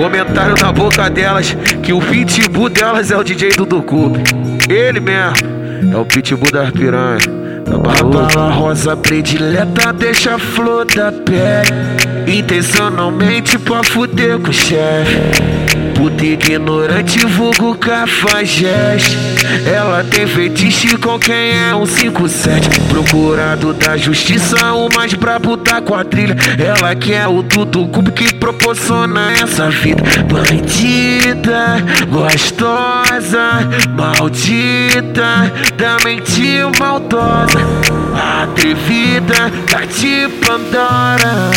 Comentaram na boca delas que o pitbull delas é o DJ do Ducu. Ele mesmo é o pitbull das piranhas. Tá a bala rosa predileta deixa a flor da pele Intencionalmente pra fuder com o chefe Puta ignorante, vulgo cafajeste. Ela tem fetiche com quem é um 57 Procurado da justiça, o mais brabo da quadrilha. Ela que é o tudo cubo que proporciona essa vida. Bandida, gostosa, maldita Da mente maldosa. Atrevida, tá de Pandora.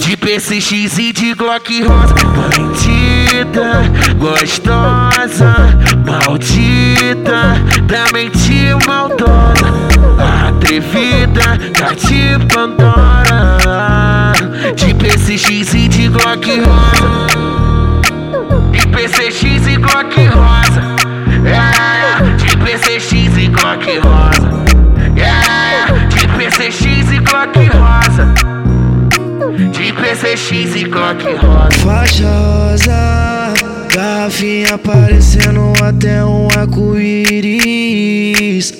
De PCX e de Glock rosa Bandida gostosa, maldita, da mente maldosa, atrevida, tá de Pandora, de PCX e de Glock rosa, de PCX e Glock rosa, PCX e Glock rosa. Faixa rosa Garrafinha aparecendo até um arco-íris.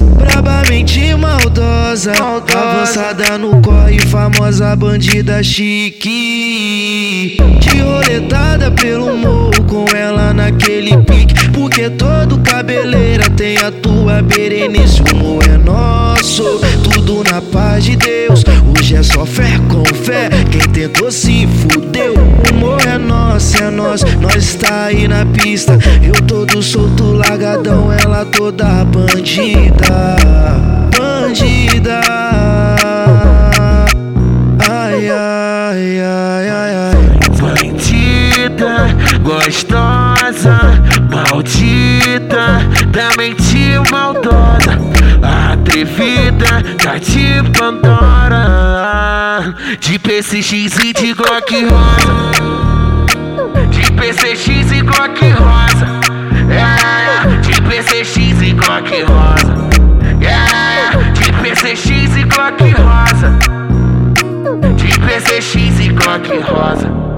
Brabamente maldosa, maldosa. Avançada no corre, famosa bandida chique. De roletada pelo morro com ela naquele pique. Porque todo cabeleira tem a tua Berenice O tentou se fudeu O morro é nosso, é nós, nós tá aí na pista Eu todo solto, largadão, ela toda bandida. Bandida. Ai, ai, ai, ai, ai. Bandida, gostosa, maldita. Da mente maldosa atrevida, tá de Pandora De PCX e de Glock rosa De PCX e Glock rosa yeah. De PCX e Glock rosa yeah. De PCX e Glock rosa De PCX e Glock rosa